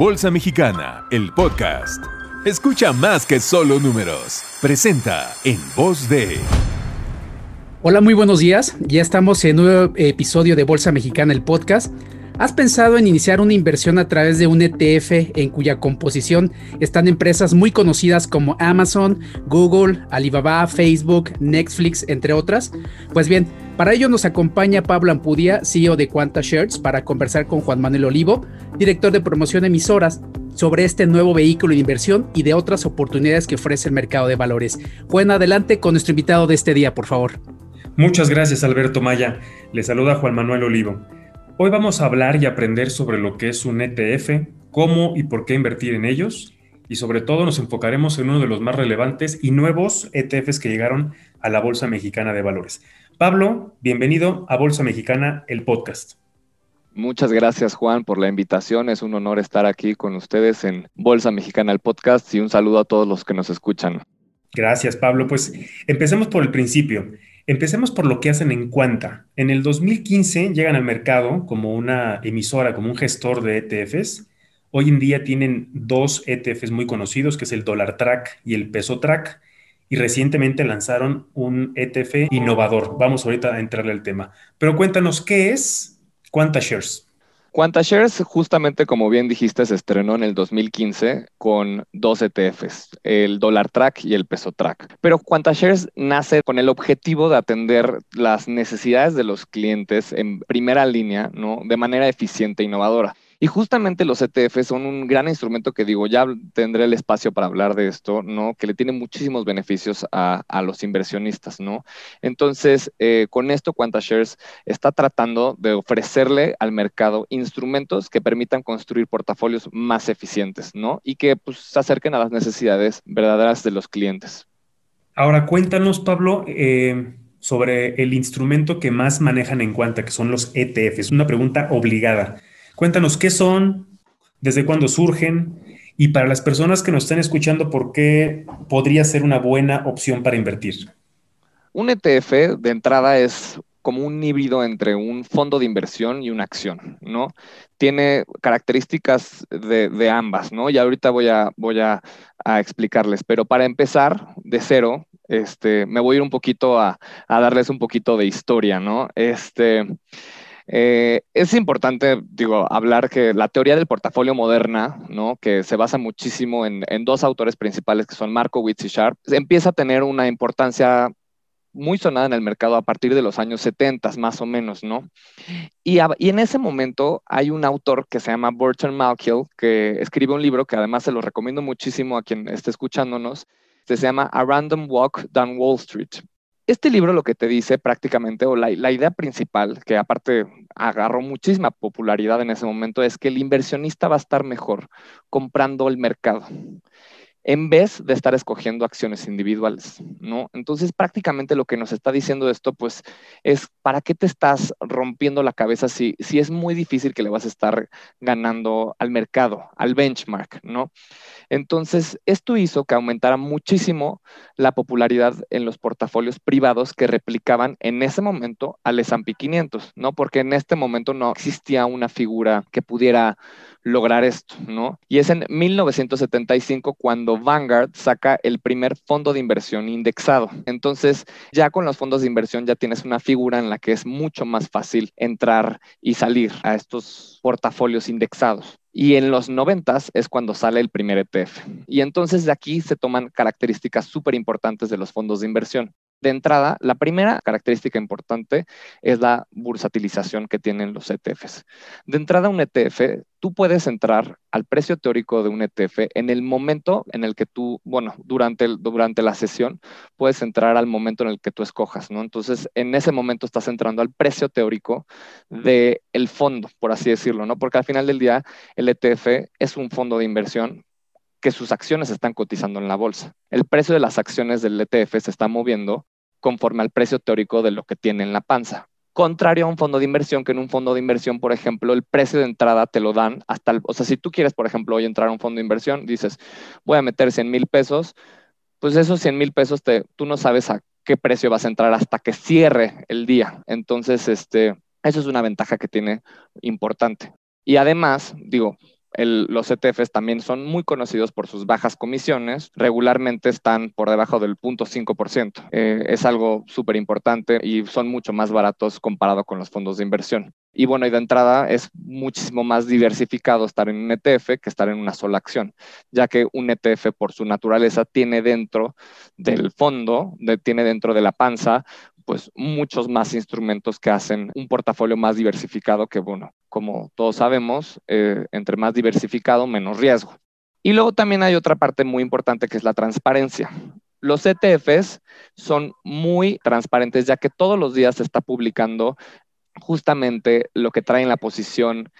Bolsa Mexicana, el podcast. Escucha más que solo números. Presenta en voz de... Hola, muy buenos días. Ya estamos en un nuevo episodio de Bolsa Mexicana, el podcast. ¿Has pensado en iniciar una inversión a través de un ETF en cuya composición están empresas muy conocidas como Amazon, Google, Alibaba, Facebook, Netflix, entre otras? Pues bien, para ello nos acompaña Pablo Ampudia, CEO de Quanta Shares, para conversar con Juan Manuel Olivo, director de promoción de emisoras, sobre este nuevo vehículo de inversión y de otras oportunidades que ofrece el mercado de valores. Juan, adelante con nuestro invitado de este día, por favor. Muchas gracias, Alberto Maya. Le saluda Juan Manuel Olivo. Hoy vamos a hablar y aprender sobre lo que es un ETF, cómo y por qué invertir en ellos y sobre todo nos enfocaremos en uno de los más relevantes y nuevos ETFs que llegaron a la Bolsa Mexicana de Valores. Pablo, bienvenido a Bolsa Mexicana, el podcast. Muchas gracias Juan por la invitación. Es un honor estar aquí con ustedes en Bolsa Mexicana, el podcast y un saludo a todos los que nos escuchan. Gracias Pablo. Pues empecemos por el principio. Empecemos por lo que hacen en Cuanta. En el 2015 llegan al mercado como una emisora, como un gestor de ETFs. Hoy en día tienen dos ETFs muy conocidos, que es el Dollar Track y el Peso Track. Y recientemente lanzaron un ETF innovador. Vamos ahorita a entrarle al tema. Pero cuéntanos, ¿qué es Quanta Shares? QuantaShares, justamente como bien dijiste, se estrenó en el 2015 con dos ETFs, el Dollar Track y el Peso Track. Pero QuantaShares nace con el objetivo de atender las necesidades de los clientes en primera línea, ¿no? De manera eficiente e innovadora. Y justamente los ETF son un gran instrumento que digo, ya tendré el espacio para hablar de esto, ¿no? Que le tiene muchísimos beneficios a, los inversionistas, ¿no? Entonces, eh, con esto, QuantaShares está tratando de ofrecerle al mercado instrumentos que permitan construir portafolios más eficientes, ¿no? Y que pues, se acerquen a las necesidades verdaderas de los clientes. Ahora, cuéntanos, Pablo, eh, sobre el instrumento que más manejan en Quanta, que son los ETFs. Una pregunta obligada. Cuéntanos qué son, desde cuándo surgen y para las personas que nos están escuchando, ¿por qué podría ser una buena opción para invertir? Un ETF de entrada es como un híbrido entre un fondo de inversión y una acción, ¿no? Tiene características de, ambas, ¿no? Y ahorita voy a, voy a, explicarles, pero para empezar de cero, este, me voy a ir un poquito a, a darles un poquito de historia, ¿no? Este, eh, es importante, digo, hablar que la teoría del portafolio moderna, ¿no? que se basa muchísimo en, dos autores principales que son Markowitz y Sharp, empieza a tener una importancia muy sonada en el mercado a partir de los años 70, más o menos, ¿no? Y, y, en ese momento hay un autor que se llama Burton Malkiel, que escribe un libro que además se lo recomiendo muchísimo a quien esté escuchándonos, se llama A Random Walk Down Wall Street. Este libro lo que te dice prácticamente, o la, idea principal, que aparte agarró muchísima popularidad en ese momento, es que el inversionista va a estar mejor comprando el mercado en vez de estar escogiendo acciones individuales, ¿no? Entonces, prácticamente lo que nos está diciendo esto, pues, es ¿para qué te estás rompiendo la cabeza si, si es muy difícil que le vas a estar ganando al mercado, al benchmark, ¿no? Entonces, esto hizo que aumentara muchísimo la popularidad en los portafolios privados que replicaban en ese momento al S&P 500, ¿no? Porque en este momento no existía una figura que pudiera lograr esto, ¿no? Y es en 1975 cuando Vanguard saca el primer fondo de inversión indexado. Entonces, ya con los fondos de inversión ya tienes una figura en la que es mucho más fácil entrar y salir a estos portafolios indexados. Y en los 90 es cuando sale el primer ETF. Y entonces de aquí se toman características súper importantes de los fondos de inversión. De entrada, la primera característica importante es la bursatilización que tienen los ETFs. De entrada, un ETF, tú puedes entrar al precio teórico de un ETF en el momento en el que tú, bueno, durante, durante la sesión, puedes entrar al momento en el que tú escojas, ¿no? Entonces, en ese momento estás entrando al precio teórico del el fondo, por así decirlo, ¿no? Porque al final del día, el ETF es un fondo de inversión que sus acciones están cotizando en la bolsa. El precio de las acciones del ETF se está moviendo conforme al precio teórico de lo que tiene en la panza. Contrario a un fondo de inversión, que en un fondo de inversión, por ejemplo, el precio de entrada te lo dan hasta, el, o sea, si tú quieres, por ejemplo, hoy entrar a un fondo de inversión, dices, voy a meter 100 mil pesos, pues esos 100 mil pesos te, tú no sabes a qué precio vas a entrar hasta que cierre el día. Entonces, este, eso es una ventaja que tiene importante. Y además, digo, los ETFs también son muy conocidos por sus bajas comisiones, regularmente están por debajo del 0.5%. Eh, es algo súper importante y son mucho más baratos comparado con los fondos de inversión. Y bueno, y de entrada es muchísimo más diversificado estar en un ETF que estar en una sola acción, ya que un ETF por su naturaleza tiene dentro del fondo, tiene dentro de la panza, pues muchos más instrumentos que hacen un portafolio más diversificado que, bueno, como todos sabemos, eh, entre más diversificado, menos riesgo. Y luego también hay otra parte muy importante que es la transparencia. Los ETFs son muy transparentes ya que todos los días se está publicando justamente lo que trae en la posición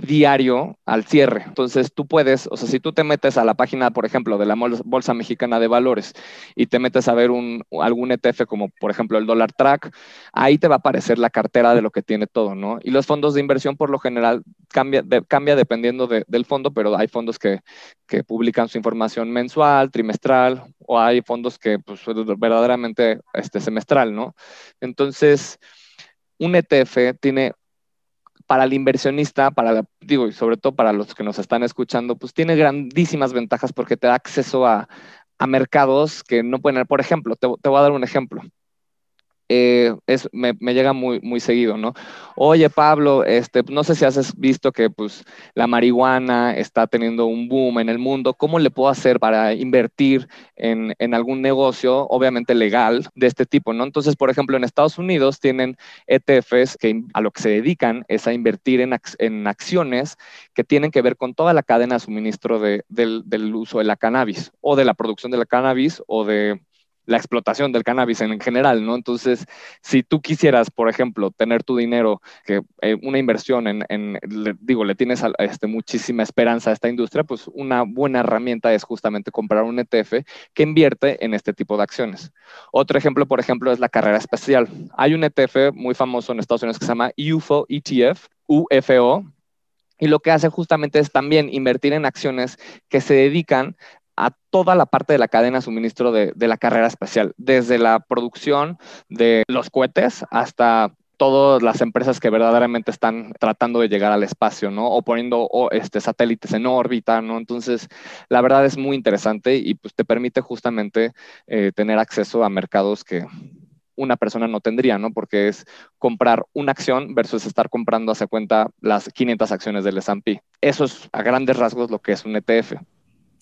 diario al cierre. Entonces tú puedes, o sea, si tú te metes a la página, por ejemplo, de la Bolsa Mexicana de Valores y te metes a ver un, algún ETF como por ejemplo el Dollar Track, ahí te va a aparecer la cartera de lo que tiene todo, ¿no? Y los fondos de inversión por lo general cambia, cambia dependiendo del fondo, pero hay fondos que, que, publican su información mensual, trimestral, o hay fondos que pues verdaderamente este, semestral, ¿no? Entonces, un ETF tiene para el inversionista, para, digo, y sobre todo para los que nos están escuchando, pues tiene grandísimas ventajas porque te da acceso a, mercados que no pueden, por ejemplo, te, te voy a dar un ejemplo. Eh, es, me, llega muy, muy seguido, ¿no? Oye, Pablo, este, no sé si has visto que pues, la marihuana está teniendo un boom en el mundo. ¿Cómo le puedo hacer para invertir en, algún negocio, obviamente legal, de este tipo, ¿no? Entonces, por ejemplo, en Estados Unidos tienen ETFs que a lo que se dedican es a invertir en, en acciones que tienen que ver con toda la cadena de suministro del, del uso de la cannabis o de la producción de la cannabis o de la explotación del cannabis en general, ¿no? Entonces, si tú quisieras, por ejemplo, tener tu dinero, que eh, una inversión en, digo, le tienes este, muchísima esperanza a esta industria, pues una buena herramienta es justamente comprar un ETF que invierte en este tipo de acciones. Otro ejemplo, por ejemplo, es la carrera especial. Hay un ETF muy famoso en Estados Unidos que se llama UFO ETF, UFO, y lo que hace justamente es también invertir en acciones que se dedican a toda la parte de la cadena de suministro de, la carrera espacial, desde la producción de los cohetes hasta todas las empresas que verdaderamente están tratando de llegar al espacio, ¿no? O poniendo este, satélites en órbita, ¿no? Entonces, la verdad es muy interesante y pues te permite justamente eh, tener acceso a mercados que una persona no tendría, ¿no? Porque es comprar una acción versus estar comprando, hace cuenta, las 500 acciones del S&P. Eso es a grandes rasgos lo que es un ETF.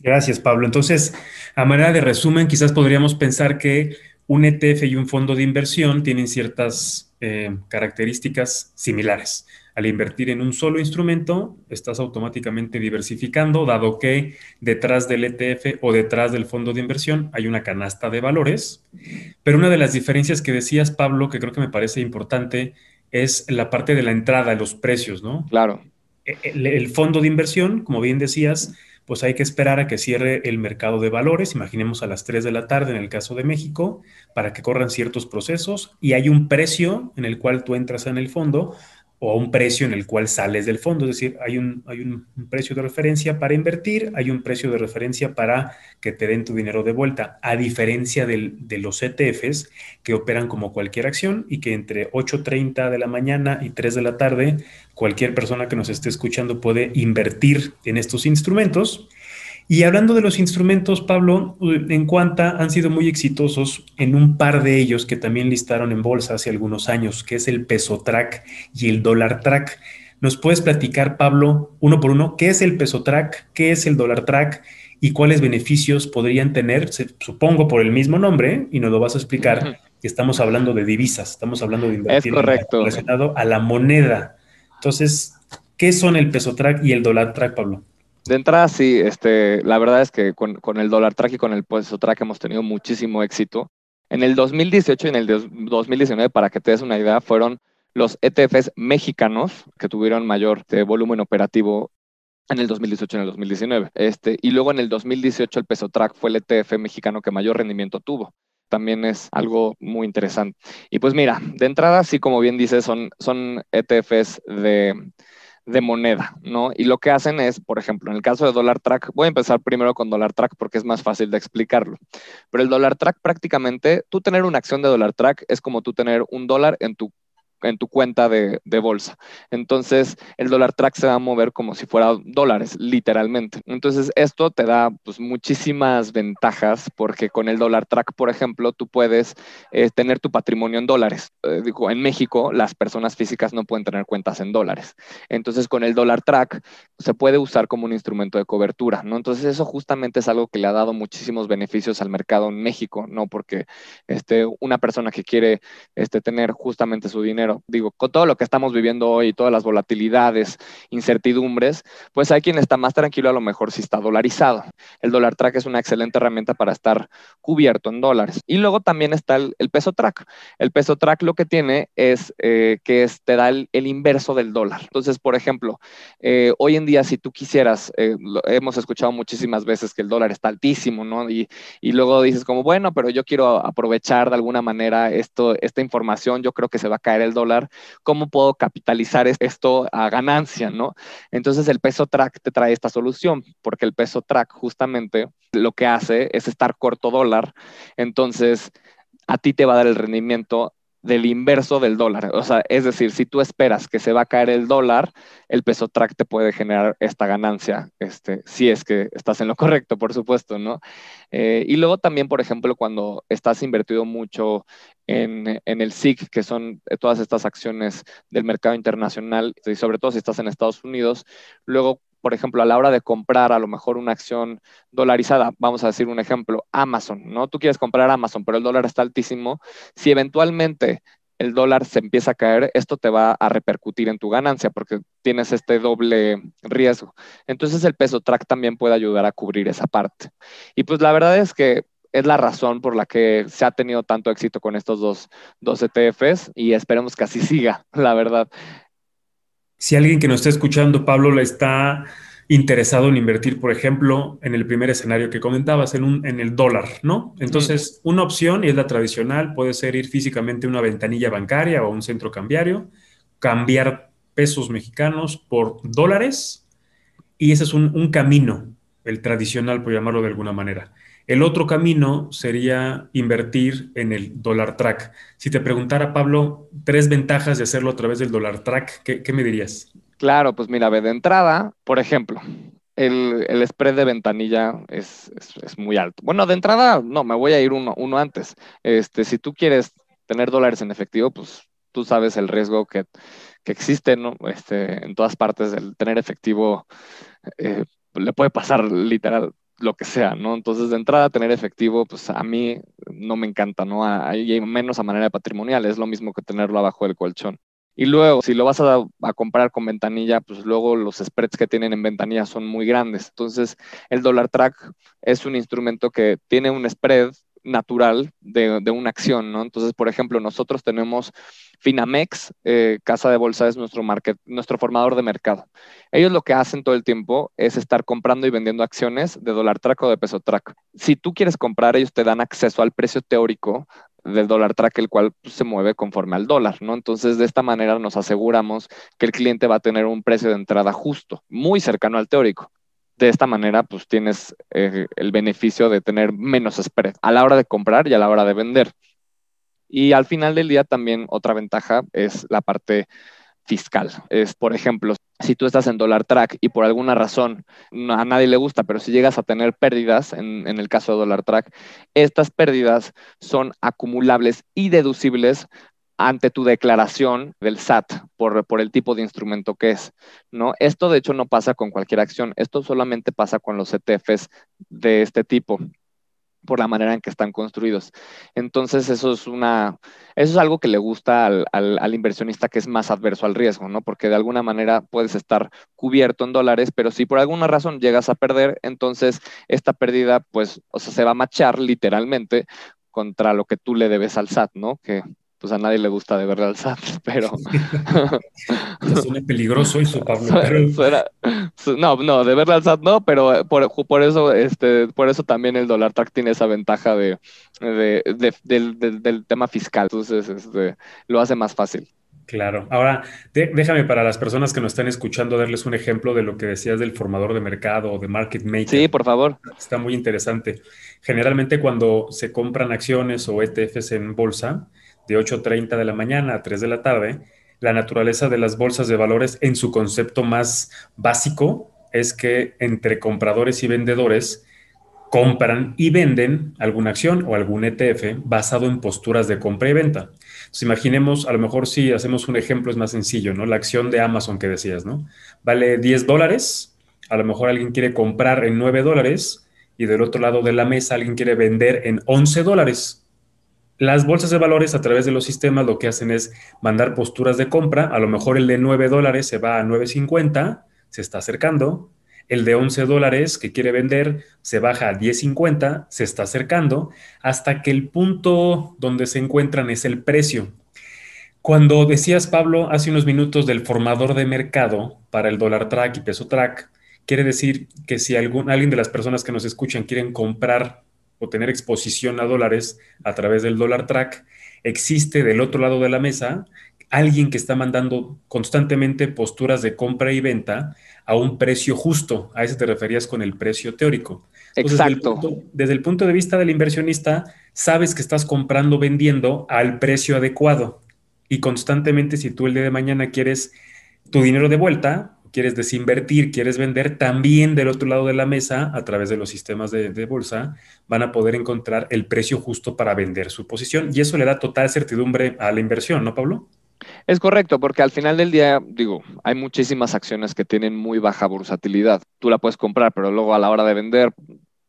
Gracias, Pablo. Entonces, a manera de resumen, quizás podríamos pensar que un ETF y un fondo de inversión tienen ciertas eh, características similares. Al invertir en un solo instrumento, estás automáticamente diversificando, dado que detrás del ETF o detrás del fondo de inversión hay una canasta de valores. Pero una de las diferencias que decías, Pablo, que creo que me parece importante, es la parte de la entrada, los precios, ¿no? Claro. E, el fondo de inversión, como bien decías, pues hay que esperar a que cierre el mercado de valores, imaginemos a las 3 de la tarde en el caso de México, para que corran ciertos procesos y hay un precio en el cual tú entras en el fondo o a un precio en el cual sales del fondo. Es decir, hay, un, hay un, precio de referencia para invertir, hay un precio de referencia para que te den tu dinero de vuelta, a diferencia de los ETFs que operan como cualquier acción y que entre 8.30 de la mañana y 3 de la tarde, cualquier persona que nos esté escuchando puede invertir en estos instrumentos y hablando de los instrumentos, Pablo, en Cuanta han sido muy exitosos en un par de ellos que también listaron en bolsa hace algunos años, que es el peso track y el dólar track. ¿Nos puedes platicar, Pablo, uno por uno, qué es el peso track, qué es el dólar track y cuáles beneficios podrían tener, supongo por el mismo nombre, y nos lo vas a explicar, que estamos hablando de divisas, estamos hablando de invertir relacionado a la moneda. Entonces, ¿qué son el peso track y el dólar track, Pablo? De entrada, sí, este, la verdad es que con, el dólar track y con el peso track hemos tenido muchísimo éxito. En el 2018 y en el 2019, para que te des una idea, fueron los ETFs mexicanos que tuvieron mayor eh, volumen operativo en el 2018 y en el 2019. Este, y luego en el 2018 el peso track fue el ETF mexicano que mayor rendimiento tuvo también es algo muy interesante. Y pues mira, de entrada, sí, como bien dices, son, son ETFs de, de moneda, ¿no? Y lo que hacen es, por ejemplo, en el caso de Dollar Track, voy a empezar primero con Dollar Track porque es más fácil de explicarlo. Pero el Dollar Track prácticamente, tú tener una acción de Dollar Track es como tú tener un dólar en tu en tu cuenta de, bolsa. Entonces, el dólar track se va a mover como si fuera dólares, literalmente. Entonces, esto te da pues, muchísimas ventajas porque con el dólar track, por ejemplo, tú puedes eh, tener tu patrimonio en dólares. Eh, digo, en México, las personas físicas no pueden tener cuentas en dólares. Entonces, con el dólar track se puede usar como un instrumento de cobertura, ¿no? Entonces, eso justamente es algo que le ha dado muchísimos beneficios al mercado en México, ¿no? Porque este, una persona que quiere este, tener justamente su dinero Digo, con todo lo que estamos viviendo hoy, todas las volatilidades, incertidumbres, pues hay quien está más tranquilo a lo mejor si está dolarizado. El dólar track es una excelente herramienta para estar cubierto en dólares. Y luego también está el, peso track. El peso track lo que tiene es eh, que te da el, inverso del dólar. Entonces, por ejemplo, eh, hoy en día si tú quisieras, eh, hemos escuchado muchísimas veces que el dólar está altísimo, ¿no? Y, y luego dices como, bueno, pero yo quiero aprovechar de alguna manera esto, esta información, yo creo que se va a caer el dólar, ¿cómo puedo capitalizar esto a ganancia, no? Entonces el peso track te trae esta solución, porque el peso track justamente lo que hace es estar corto dólar, entonces a ti te va a dar el rendimiento del inverso del dólar. O sea, es decir, si tú esperas que se va a caer el dólar, el peso track te puede generar esta ganancia, este, si es que estás en lo correcto, por supuesto, ¿no? Eh, y luego también, por ejemplo, cuando estás invertido mucho en, en, el SIC, que son todas estas acciones del mercado internacional, y sobre todo si estás en Estados Unidos, luego por ejemplo, a la hora de comprar a lo mejor una acción dolarizada, vamos a decir un ejemplo, Amazon, ¿no? Tú quieres comprar Amazon, pero el dólar está altísimo. Si eventualmente el dólar se empieza a caer, esto te va a repercutir en tu ganancia porque tienes este doble riesgo. Entonces el peso track también puede ayudar a cubrir esa parte. Y pues la verdad es que es la razón por la que se ha tenido tanto éxito con estos dos, dos ETFs y esperemos que así siga, la verdad. Si alguien que nos está escuchando, Pablo, le está interesado en invertir, por ejemplo, en el primer escenario que comentabas, en, un, en el dólar, ¿no? Entonces, una opción, y es la tradicional, puede ser ir físicamente a una ventanilla bancaria o a un centro cambiario, cambiar pesos mexicanos por dólares, y ese es un, un camino, el tradicional, por llamarlo de alguna manera. El otro camino sería invertir en el dólar track. Si te preguntara, Pablo, tres ventajas de hacerlo a través del dólar track, ¿qué, me dirías? Claro, pues mira, de entrada, por ejemplo, el, spread de ventanilla es, muy alto. Bueno, de entrada, no, me voy a ir uno, antes. Este, si tú quieres tener dólares en efectivo, pues tú sabes el riesgo que, existe ¿no? este, en todas partes. El tener efectivo eh, le puede pasar literal lo que sea, ¿no? Entonces, de entrada, tener efectivo, pues a mí no me encanta, ¿no? Hay menos a manera patrimonial, es lo mismo que tenerlo abajo del colchón. Y luego, si lo vas a, a, comprar con ventanilla, pues luego los spreads que tienen en ventanilla son muy grandes. Entonces, el dollar track es un instrumento que tiene un spread natural de, una acción, ¿no? Entonces, por ejemplo, nosotros tenemos Finamex, eh, Casa de Bolsa es nuestro, market, nuestro formador de mercado. Ellos lo que hacen todo el tiempo es estar comprando y vendiendo acciones de dólar track o de peso track. Si tú quieres comprar, ellos te dan acceso al precio teórico del dólar track, el cual pues, se mueve conforme al dólar, ¿no? Entonces, de esta manera nos aseguramos que el cliente va a tener un precio de entrada justo, muy cercano al teórico. De esta manera, pues tienes eh, el beneficio de tener menos spread a la hora de comprar y a la hora de vender. Y al final del día también otra ventaja es la parte fiscal. Es, por ejemplo, si tú estás en dólar track y por alguna razón a nadie le gusta, pero si llegas a tener pérdidas, en, en, el caso de dólar track, estas pérdidas son acumulables y deducibles ante tu declaración del SAT por, por, el tipo de instrumento que es, ¿no? Esto de hecho no pasa con cualquier acción, esto solamente pasa con los ETFs de este tipo por la manera en que están construidos. Entonces, eso es una, eso es algo que le gusta al, al, inversionista que es más adverso al riesgo, ¿no? Porque de alguna manera puedes estar cubierto en dólares, pero si por alguna razón llegas a perder, entonces esta pérdida, pues, o sea, se va a machar literalmente contra lo que tú le debes al SAT, ¿no? Que pues a nadie le gusta de verle al SAT, pero... Suena peligroso eso, Pablo. No, no, de verle al SAT no, pero por, por, eso, este, por eso también el dólar track tiene esa ventaja de, del, tema fiscal, entonces este, lo hace más fácil. Claro. Ahora, déjame para las personas que nos están escuchando darles un ejemplo de lo que decías del formador de mercado o de market maker. Sí, por favor. Está muy interesante. Generalmente cuando se compran acciones o ETFs en bolsa, de 8.30 de la mañana a 3 de la tarde, la naturaleza de las bolsas de valores en su concepto más básico es que entre compradores y vendedores compran y venden alguna acción o algún ETF basado en posturas de compra y venta. Entonces, imaginemos, a lo mejor si hacemos un ejemplo es más sencillo, ¿no? La acción de Amazon que decías, ¿no? Vale 10 dólares, a lo mejor alguien quiere comprar en 9 dólares y del otro lado de la mesa alguien quiere vender en 11 dólares. Las bolsas de valores a través de los sistemas lo que hacen es mandar posturas de compra. A lo mejor el de 9 dólares se va a 9.50, se está acercando. El de 11 dólares que quiere vender se baja a 10.50, se está acercando, hasta que el punto donde se encuentran es el precio. Cuando decías, Pablo, hace unos minutos del formador de mercado para el dólar track y peso track, quiere decir que si algún, alguien de las personas que nos escuchan quieren comprar o tener exposición a dólares a través del dólar track, existe del otro lado de la mesa alguien que está mandando constantemente posturas de compra y venta a un precio justo. A eso te referías con el precio teórico. Exacto. Desde el, punto, de vista del inversionista, sabes que estás comprando, vendiendo al precio adecuado. Y constantemente, si tú el día de mañana quieres tu dinero de vuelta, quieres desinvertir, quieres vender, también del otro lado de la mesa, a través de los sistemas de, bolsa, van a poder encontrar el precio justo para vender su posición. Y eso le da total certidumbre a la inversión, ¿no, Pablo? Es correcto, porque al final del día, digo, hay muchísimas acciones que tienen muy baja bursatilidad. Tú la puedes comprar, pero luego a la hora de vender,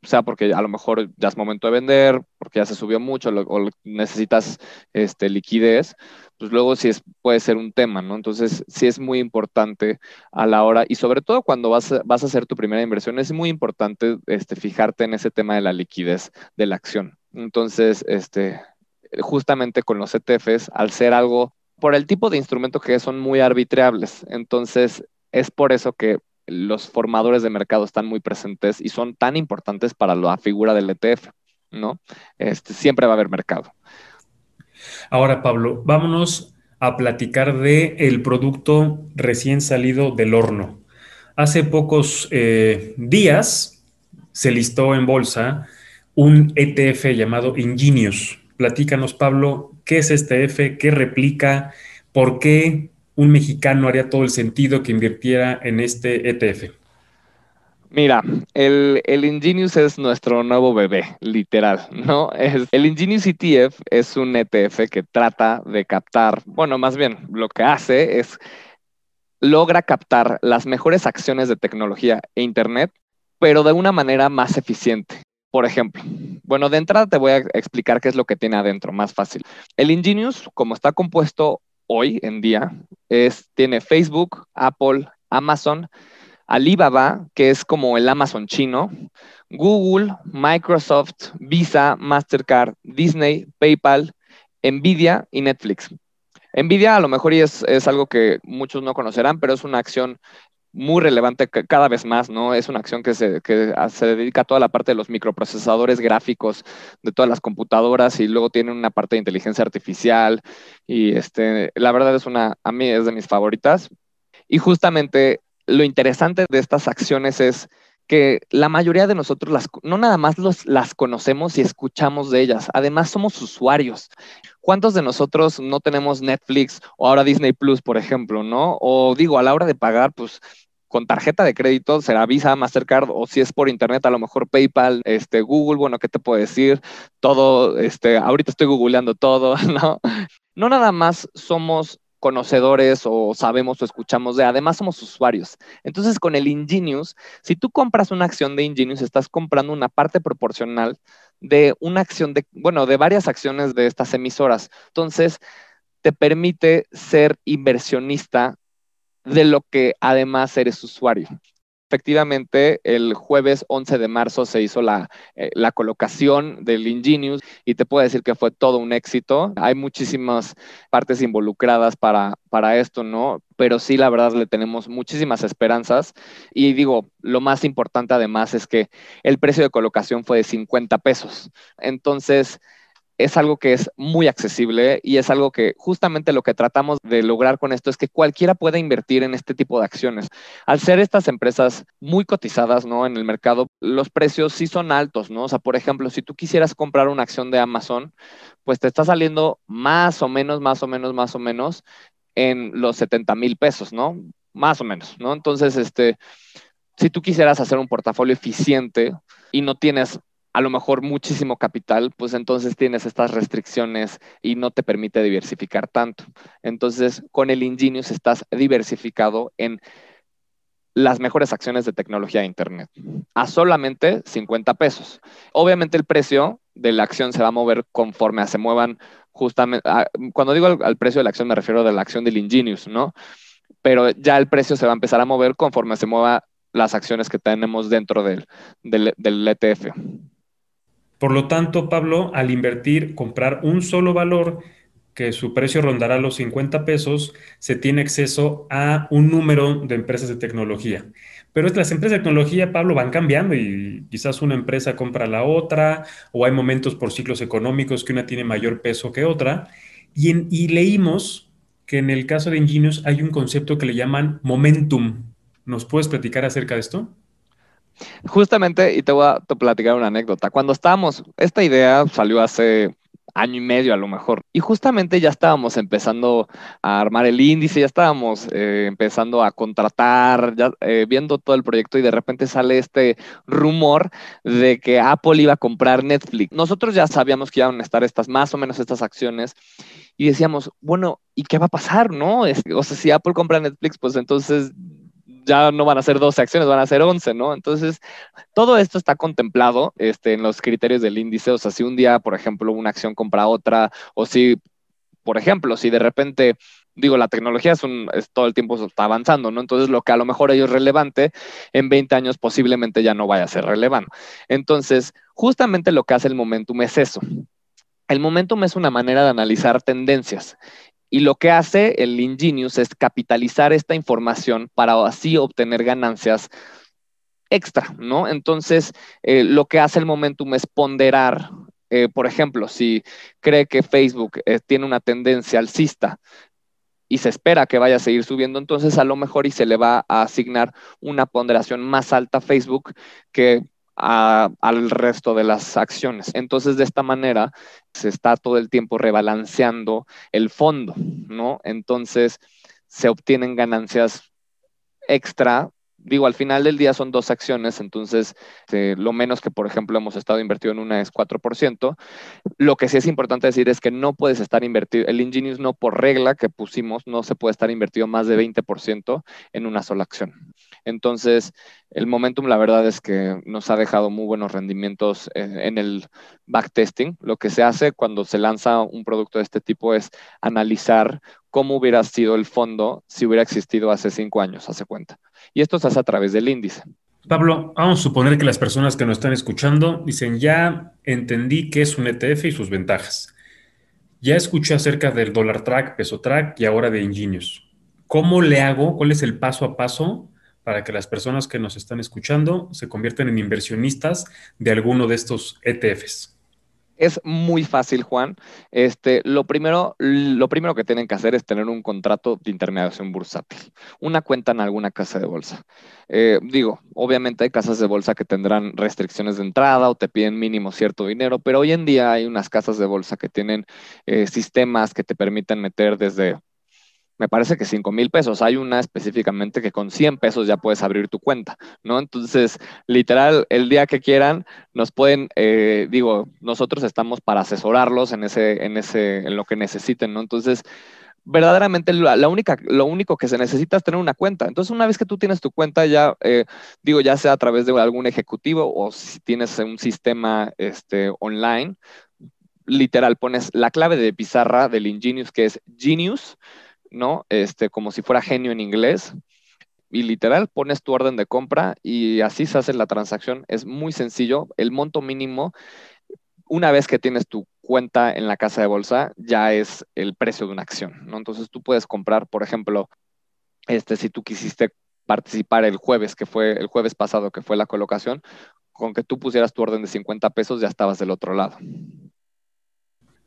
sea porque a lo mejor ya es momento de vender, porque ya se subió mucho o necesitas este, liquidez, pues luego sí es, puede ser un tema, ¿no? Entonces, sí es muy importante a la hora, y sobre todo cuando vas a, vas a hacer tu primera inversión, es muy importante este, fijarte en ese tema de la liquidez de la acción. Entonces, este, justamente con los ETFs, al ser algo, por el tipo de instrumento que son muy arbitrables, entonces es por eso que los formadores de mercado están muy presentes y son tan importantes para la figura del ETF, ¿no? Este, siempre va a haber mercado. Ahora, Pablo, vámonos a platicar de el producto recién salido del horno. Hace pocos eh, días se listó en bolsa un ETF llamado Ingenius. Platícanos, Pablo, ¿qué es este ETF? ¿Qué replica? ¿Por qué un mexicano haría todo el sentido que invirtiera en este ETF? Mira, el, el, Ingenius es nuestro nuevo bebé, literal, ¿no? Es, el Ingenius ETF es un ETF que trata de captar, bueno, más bien lo que hace es logra captar las mejores acciones de tecnología e Internet, pero de una manera más eficiente. Por ejemplo, bueno, de entrada te voy a explicar qué es lo que tiene adentro, más fácil. El Ingenius, como está compuesto hoy en día, es, tiene Facebook, Apple, Amazon, Alibaba, que es como el Amazon chino, Google, Microsoft, Visa, Mastercard, Disney, PayPal, Nvidia y Netflix. Nvidia a lo mejor es, es algo que muchos no conocerán, pero es una acción muy relevante cada vez más, ¿no? Es una acción que se, que se dedica a toda la parte de los microprocesadores gráficos de todas las computadoras y luego tiene una parte de inteligencia artificial y este, la verdad es una, a mí es de mis favoritas. Y justamente lo interesante de estas acciones es que la mayoría de nosotros las, no nada más las conocemos y escuchamos de ellas, además somos usuarios. ¿Cuántos de nosotros no tenemos Netflix o ahora Disney Plus, por ejemplo, no? O digo, a la hora de pagar, pues con tarjeta de crédito, será Visa, Mastercard, o si es por internet, a lo mejor PayPal, este, Google, bueno, ¿qué te puedo decir? Todo, este, ahorita estoy googleando todo, ¿no? No nada más somos conocedores o sabemos o escuchamos de, además somos usuarios. Entonces, con el Ingenius, si tú compras una acción de Ingenius, estás comprando una parte proporcional de una acción de, bueno, de varias acciones de estas emisoras. Entonces, te permite ser inversionista de lo que además eres usuario. Efectivamente, el jueves 11 de marzo se hizo eh, la, colocación del Ingenius y te puedo decir que fue todo un éxito. Hay muchísimas partes involucradas para, para esto, ¿no? Pero sí, la verdad, le tenemos muchísimas esperanzas. Y digo, lo más importante además es que el precio de colocación fue de 50 pesos. Entonces, es algo que es muy accesible y es algo que justamente lo que tratamos de lograr con esto es que cualquiera pueda invertir en este tipo de acciones. Al ser estas empresas muy cotizadas, ¿no? En el mercado, los precios sí son altos, ¿no? O sea, por ejemplo, si tú quisieras comprar una acción de Amazon, pues te está saliendo más o menos, más o menos, más o menos en los 70 mil pesos, ¿no? Más o menos, ¿no? Entonces, este, si tú quisieras hacer un portafolio eficiente y no tienes a lo mejor muchísimo capital, pues entonces tienes estas restricciones y no te permite diversificar tanto. Entonces, con el Ingenius estás diversificado en las mejores acciones de tecnología de Internet a solamente 50 pesos. Obviamente el precio de la acción se va a mover conforme se muevan justamente, cuando digo al, precio de la acción me refiero a la acción del Ingenius, ¿no? Pero ya el precio se va a empezar a mover conforme se mueva las acciones que tenemos dentro del, del ETF. Por lo tanto, Pablo, al invertir, comprar un solo valor que su precio rondará los 50 pesos, se tiene acceso a un número de empresas de tecnología. Pero las empresas de tecnología, Pablo, van cambiando y quizás una empresa compra la otra, o hay momentos por ciclos económicos que una tiene mayor peso que otra. Y, leímos que en el caso de Ingenious hay un concepto que le llaman momentum. ¿Nos puedes platicar acerca de esto? Justamente, y te voy a platicar una anécdota. Cuando estábamos, esta idea salió hace año y medio a lo mejor. Y justamente ya estábamos empezando a armar el índice, ya estábamos eh, empezando a contratar, ya eh, viendo todo el proyecto y de repente sale este rumor de que Apple iba a comprar Netflix. Nosotros ya sabíamos que iban a estar estas, más o menos estas acciones y decíamos, bueno, ¿y qué va a pasar? No, o sea, si Apple compra Netflix, pues entonces ya no van a ser 12 acciones, van a ser 11, ¿no? Entonces, todo esto está contemplado este, en los criterios del índice. O sea, si un día, por ejemplo, una acción compra otra, o si, por ejemplo, si de repente digo, la tecnología es, un, todo el tiempo está avanzando, ¿no? Entonces, lo que a lo mejor es relevante, en 20 años posiblemente ya no vaya a ser relevante. Entonces, justamente lo que hace el momentum es eso. El momentum es una manera de analizar tendencias y lo que hace el Ingenious es capitalizar esta información para así obtener ganancias extra, ¿no? Entonces, eh, lo que hace el momentum es ponderar, eh, por ejemplo, si cree que Facebook eh, tiene una tendencia alcista y se espera que vaya a seguir subiendo, entonces a lo mejor y se le va a asignar una ponderación más alta a Facebook que al resto de las acciones. Entonces, de esta manera, se está todo el tiempo rebalanceando el fondo, ¿no? Entonces, se obtienen ganancias extra digo, al final del día son dos acciones, entonces eh, lo menos que, por ejemplo, hemos estado invertido en una es 4%. Lo que sí es importante decir es que no puedes estar invertido, el Ingenious no por regla que pusimos, no se puede estar invertido más de 20% en una sola acción. Entonces, el momentum, la verdad es que nos ha dejado muy buenos rendimientos en, el backtesting. Lo que se hace cuando se lanza un producto de este tipo es analizar cómo hubiera sido el fondo si hubiera existido hace cinco años, hace cuenta. Y esto se hace a través del índice. Pablo, vamos a suponer que las personas que nos están escuchando dicen, ya entendí qué es un ETF y sus ventajas. Ya escuché acerca del dólar track, peso track y ahora de Ingenious. ¿Cómo le hago? ¿Cuál es el paso a paso para que las personas que nos están escuchando se conviertan en inversionistas de alguno de estos ETFs? Es muy fácil, Juan. Este, lo, primero, lo primero que tienen que hacer es tener un contrato de intermediación bursátil, una cuenta en alguna casa de bolsa. Eh, digo, obviamente hay casas de bolsa que tendrán restricciones de entrada o te piden mínimo cierto dinero, pero hoy en día hay unas casas de bolsa que tienen eh, sistemas que te permiten meter desde me parece que 5 mil pesos. Hay una específicamente que con 100 pesos ya puedes abrir tu cuenta, ¿no? Entonces, literal, el día que quieran, nos pueden, eh, digo, nosotros estamos para asesorarlos en, ese, en, ese, en lo que necesiten, ¿no? Entonces, verdaderamente la, única, lo único que se necesita es tener una cuenta. Entonces, una vez que tú tienes tu cuenta, ya, eh, digo, ya sea a través de algún ejecutivo o si tienes un sistema este, online, literal, pones la clave de pizarra del Ingenius, que es Genius, ¿no? Este, como si fuera genio en inglés. Y literal, pones tu orden de compra y así se hace la transacción. Es muy sencillo. El monto mínimo, una vez que tienes tu cuenta en la casa de bolsa, ya es el precio de una acción, ¿no? Entonces tú puedes comprar, por ejemplo, este, si tú quisiste participar el jueves, que fue el jueves pasado, que fue la colocación, con que tú pusieras tu orden de 50 pesos, ya estabas del otro lado.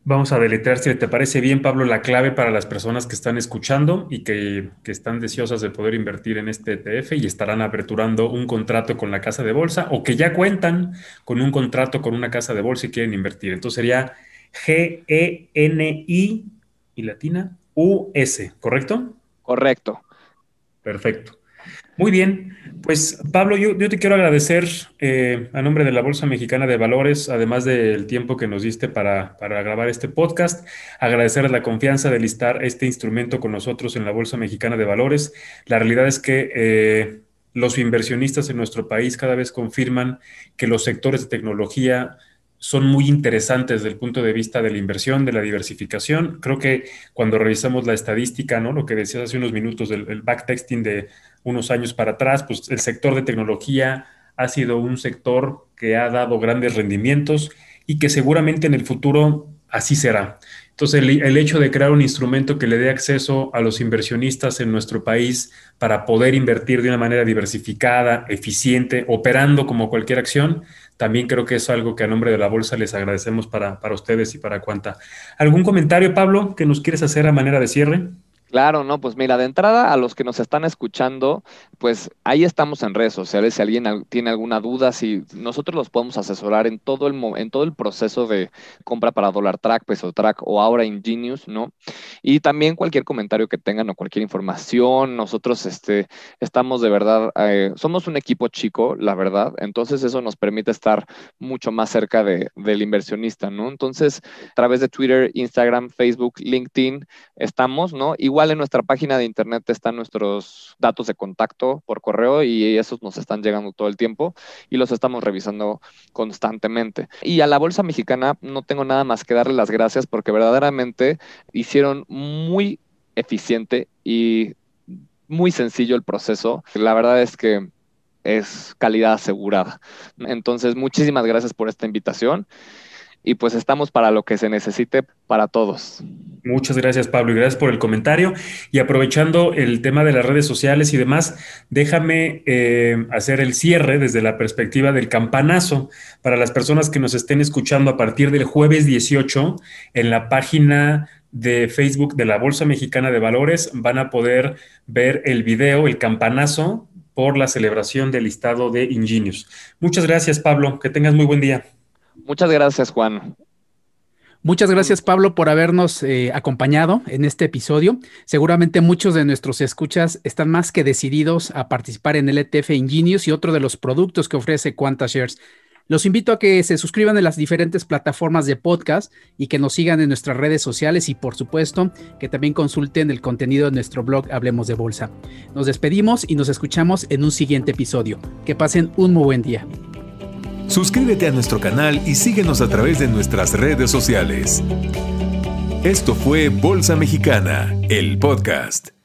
Vamos a deletrear, si te parece bien, Pablo, la clave para las personas que están escuchando y que, están deseosas de poder invertir en este ETF y estarán aperturando un contrato con la casa de bolsa o que ya cuentan con un contrato con una casa de bolsa y quieren invertir. Entonces sería G-E-N-I y latina U-S, ¿correcto? Correcto. Perfecto. Muy bien, pues Pablo, yo, te quiero agradecer eh, a nombre de la Bolsa Mexicana de Valores, además del tiempo que nos diste para, grabar este podcast, agradecer la confianza de listar este instrumento con nosotros en la Bolsa Mexicana de Valores. La realidad es que eh, los inversionistas en nuestro país cada vez confirman que los sectores de tecnología son muy interesantes desde el punto de vista de la inversión, de la diversificación. Creo que cuando revisamos la estadística, ¿no? Lo que decías hace unos minutos del backtexting de unos años para atrás, pues el sector de tecnología ha sido un sector que ha dado grandes rendimientos y que seguramente en el futuro así será. Entonces, el, hecho de crear un instrumento que le dé acceso a los inversionistas en nuestro país para poder invertir de una manera diversificada, eficiente, operando como cualquier acción, también creo que es algo que a nombre de la bolsa les agradecemos para, para ustedes y para Cuanta. ¿Algún comentario, Pablo, que nos quieres hacer a manera de cierre? Claro, no, pues mira, de entrada a los que nos están escuchando, pues ahí estamos en redes sociales. Si alguien tiene alguna duda, si nosotros los podemos asesorar en todo el en todo el proceso de compra para Dollar Track, Peso Track o ahora Ingenius, ¿no? Y también cualquier comentario que tengan o cualquier información, nosotros este, estamos de verdad, eh, somos un equipo chico, la verdad, entonces eso nos permite estar mucho más cerca de, del inversionista, ¿no? Entonces, a través de Twitter, Instagram, Facebook, LinkedIn, estamos, ¿no? Igual en nuestra página de internet están nuestros datos de contacto por correo y esos nos están llegando todo el tiempo y los estamos revisando constantemente. Y a la Bolsa Mexicana no tengo nada más que darle las gracias porque verdaderamente hicieron muy eficiente y muy sencillo el proceso. La verdad es que es calidad asegurada. Entonces, muchísimas gracias por esta invitación y pues estamos para lo que se necesite para todos. Muchas gracias, Pablo, y gracias por el comentario. Y aprovechando el tema de las redes sociales y demás, déjame eh, hacer el cierre desde la perspectiva del campanazo para las personas que nos estén escuchando a partir del jueves 18 en la página de Facebook de la Bolsa Mexicana de Valores van a poder ver el video, el campanazo por la celebración del listado de Ingenius. Muchas gracias, Pablo. Que tengas muy buen día. Muchas gracias, Juan. Muchas gracias, Pablo, por habernos eh, acompañado en este episodio. Seguramente muchos de nuestros escuchas están más que decididos a participar en el ETF Ingenius y otro de los productos que ofrece QuantaShares. Los invito a que se suscriban en las diferentes plataformas de podcast y que nos sigan en nuestras redes sociales y por supuesto que también consulten el contenido de nuestro blog Hablemos de Bolsa. Nos despedimos y nos escuchamos en un siguiente episodio. Que pasen un muy buen día. Suscríbete a nuestro canal y síguenos a través de nuestras redes sociales. Esto fue Bolsa Mexicana, el podcast.